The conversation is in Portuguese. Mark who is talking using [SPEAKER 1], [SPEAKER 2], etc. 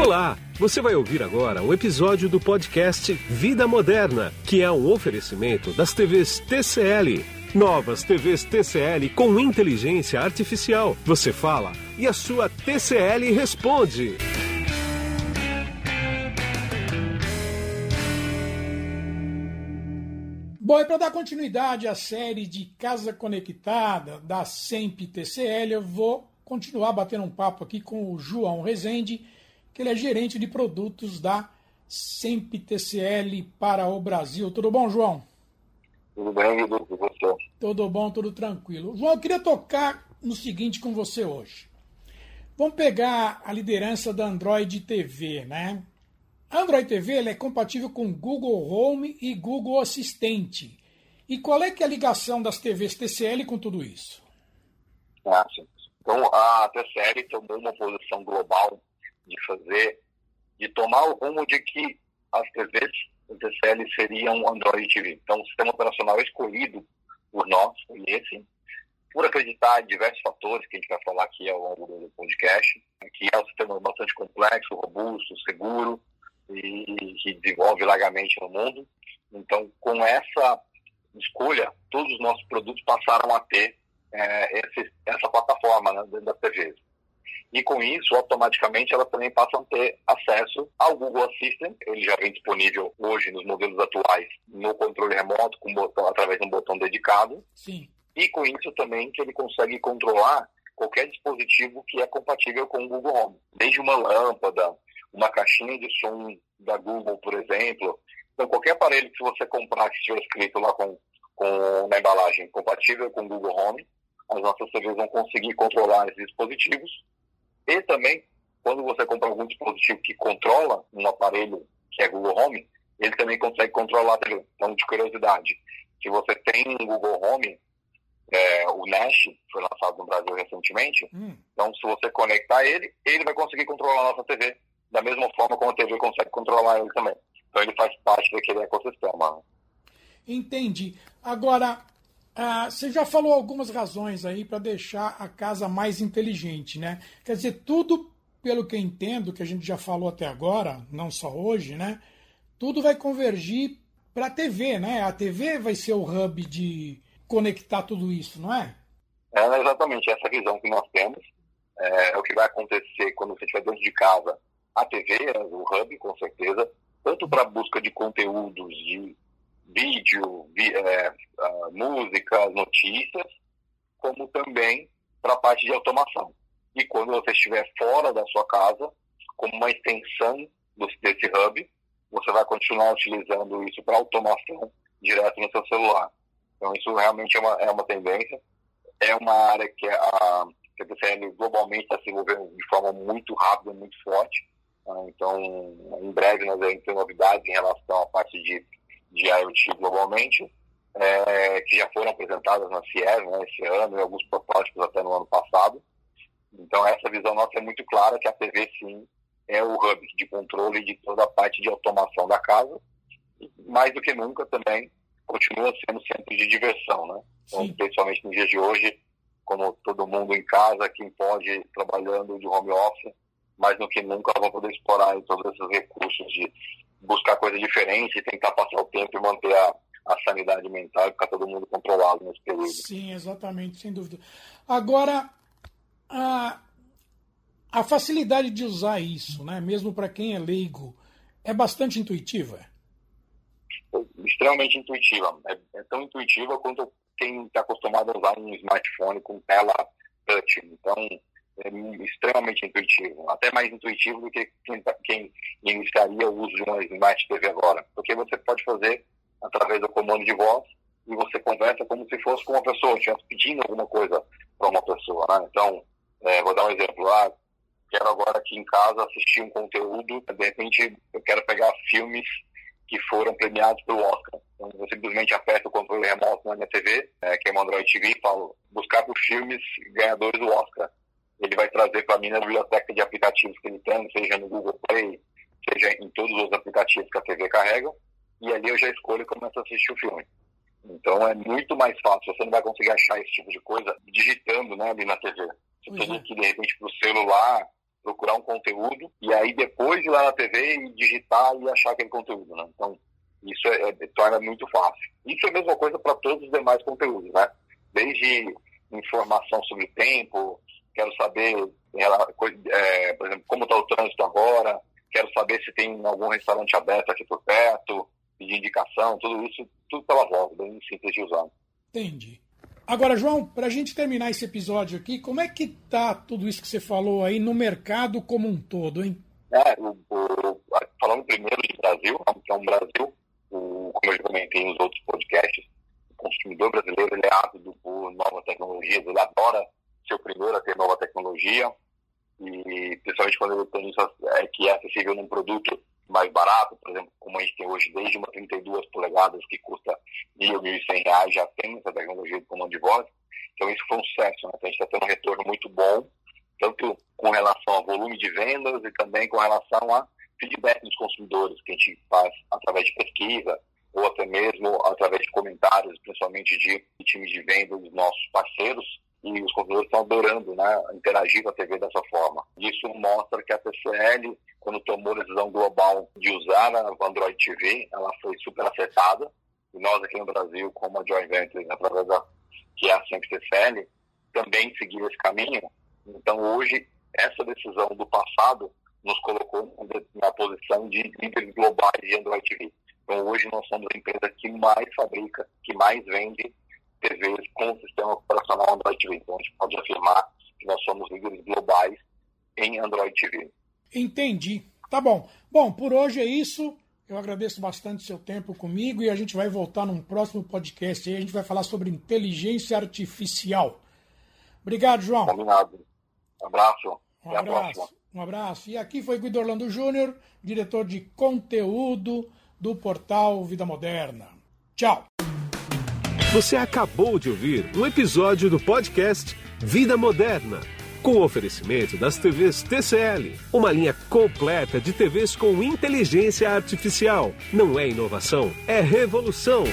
[SPEAKER 1] Olá! Você vai ouvir agora um episódio do podcast Vida Moderna, que é um oferecimento das TVs TCL. Novas TVs TCL com inteligência artificial. Você fala e a sua TCL responde.
[SPEAKER 2] Bom, e para dar continuidade à série de Casa Conectada da SEMP TCL, eu vou continuar batendo um papo aqui com o João Rezende, que ele é gerente de produtos da SEMP TCL para o Brasil. Tudo bom, João?
[SPEAKER 3] Tudo bem, Edu, com você?
[SPEAKER 2] Tudo bom, tudo tranquilo. João, eu queria tocar no seguinte com você hoje. Vamos pegar a liderança da Android TV, né? A Android TV é compatível com Google Home e Google Assistente. E qual é que é a ligação das TVs TCL com tudo isso?
[SPEAKER 3] Ah, sim. Então, a TCL tomou uma posição global de fazer, de tomar o rumo de que as TVs TCL seriam Android TV. Então, o sistema operacional escolhido por nós foi esse, por acreditar em diversos fatores que a gente vai falar aqui ao longo do podcast, que é um sistema bastante complexo, robusto, seguro, e que desenvolve largamente no mundo. Então, com essa escolha, todos os nossos produtos passaram a ter é, esse, essa plataforma né, dentro das TVs. E com isso, automaticamente, elas também passam a ter acesso ao Google Assistant. Ele já vem disponível hoje nos modelos atuais no controle remoto, com botão, através de um botão dedicado.
[SPEAKER 2] Sim.
[SPEAKER 3] E com isso também que ele consegue controlar qualquer dispositivo que é compatível com o Google Home. Desde uma lâmpada, uma caixinha de som da Google, por exemplo. Então, qualquer aparelho que você comprar que estiver escrito lá com, com na embalagem compatível com o Google Home, as nossas TVs vão conseguir controlar esses dispositivos. E também, quando você compra algum dispositivo que controla um aparelho que é Google Home, ele também consegue controlar a TV. Então, de curiosidade, se você tem um Google Home, é, o Nash foi lançado no Brasil recentemente, hum. então se você conectar ele, ele vai conseguir controlar a nossa TV da mesma forma como a TV consegue controlar ele também. Então ele faz parte daquele ecossistema.
[SPEAKER 2] Entendi. Agora, ah, você já falou algumas razões aí para deixar a casa mais inteligente, né? Quer dizer, tudo, pelo que entendo, que a gente já falou até agora, não só hoje, né? Tudo vai convergir para a TV, né? A TV vai ser o hub de conectar tudo isso, não é?
[SPEAKER 3] É exatamente essa visão que nós temos. É, é o que vai acontecer quando você estiver dentro de casa a TV é o hub, com certeza, tanto para busca de conteúdos de vídeo, vi, é, músicas, notícias, como também para a parte de automação. E quando você estiver fora da sua casa, como uma extensão desse hub, você vai continuar utilizando isso para automação direto no seu celular. Então, isso realmente é uma, é uma tendência. É uma área que que a TCL globalmente está se desenvolvendo de forma muito rápida, muito forte. Tá? Então, em breve nós vamos ter novidades em relação à parte de, de IoT globalmente, é, que já foram apresentadas na CIES né, esse ano e alguns protótipos até no ano passado. Então, essa visão nossa é muito clara que a TV, sim, é o hub de controle de toda a parte de automação da casa. E, mais do que nunca também continua sendo centro de diversão, né? Então, principalmente nos dias de hoje, como todo mundo em casa, quem pode trabalhando de home office, mais do que nunca vão poder explorar todos esses recursos de buscar coisa diferente, e tentar passar o tempo e manter a, a sanidade mental e ficar todo mundo controlado nesse período.
[SPEAKER 2] Sim, exatamente, sem dúvida. Agora, a, a facilidade de usar isso, né, mesmo para quem é leigo, é bastante intuitiva?
[SPEAKER 3] É extremamente intuitiva. É, é tão intuitiva quanto quem está acostumado a usar um smartphone com tela touch. Então, é extremamente intuitivo, até mais intuitivo do que quem, tá, quem iniciaria o uso de uma Smart TV agora, porque você pode fazer através do comando de voz e você conversa como se fosse com uma pessoa, estivesse pedindo alguma coisa para uma pessoa, né? Então, é, vou dar um exemplo, ah, quero agora aqui em casa assistir um conteúdo, de repente eu quero pegar filmes que foram premiados pelo Oscar. Então, eu simplesmente aperto o controle remoto na minha TV, é, que é uma Android TV, e falo, buscar por filmes ganhadores do Oscar ele vai trazer para mim na biblioteca de aplicativos que ele tem, seja no Google Play, seja em todos os aplicativos que a TV carrega, e ali eu já escolho e começo a assistir o filme. Então é muito mais fácil, você não vai conseguir achar esse tipo de coisa digitando né, ali na TV. Você uhum. tem que ir de repente para o celular, procurar um conteúdo e aí depois ir lá na TV e digitar e achar aquele conteúdo, né? Então, isso é, é, torna muito fácil. Isso é a mesma coisa para todos os demais conteúdos, né? Desde informação sobre tempo, quero saber, é, por exemplo, como está o trânsito agora, quero saber se tem algum restaurante aberto aqui por perto, de indicação, tudo isso, tudo pela voz, bem simples de usar.
[SPEAKER 2] Entendi. Agora, João, para a gente terminar esse episódio aqui, como é que tá tudo isso que você falou aí no mercado como um todo, hein?
[SPEAKER 3] É, o, o, falando primeiro de Brasil, que é um Brasil, o, como eu já comentei nos outros podcasts, o consumidor brasileiro ele é ávido por novas tecnologias, ele adora ser o primeiro a ter nova tecnologia, e principalmente quando ele tem isso é, que é acessível num produto mais barato, por exemplo, como a gente tem hoje, desde uma 32 polegadas que custa R$ 1.000, R$ 1.100, já tem essa tecnologia de comando de voz. Então isso foi um sucesso, né? Então, a gente está tendo um retorno muito bom, tanto com relação ao volume de vendas e também com relação a feedback dos consumidores, que a gente faz através de pesquisa ou até mesmo através de comentários, principalmente de times de vendas dos nossos parceiros, e os consumidores estão adorando né, interagir com a TV dessa forma. Isso mostra que a TCL, quando tomou a decisão global de usar a Android TV, ela foi super acertada. E nós aqui no Brasil, como a Joint Venture, através da que é a Sempre TCL, também seguimos esse caminho. Então, hoje, essa decisão do passado nos colocou na posição de líderes globais de Android TV. Então, hoje, nós somos a empresa que mais fabrica, que mais vende TVs com o sistema operacional Android TV. Então, a gente pode afirmar que nós somos líderes globais em Android TV.
[SPEAKER 2] Entendi. Tá bom. Bom, por hoje é isso. Eu agradeço bastante o seu tempo comigo e a gente vai voltar num próximo podcast. Aí a gente vai falar sobre inteligência artificial. Obrigado, João.
[SPEAKER 3] Combinado. Um abraço.
[SPEAKER 2] Um abraço. Um abraço. E aqui foi Guido Orlando Júnior, diretor de conteúdo do portal Vida Moderna. Tchau.
[SPEAKER 1] Você acabou de ouvir um episódio do podcast Vida Moderna, com o oferecimento das TVs TCL, uma linha completa de TVs com inteligência artificial. Não é inovação, é revolução.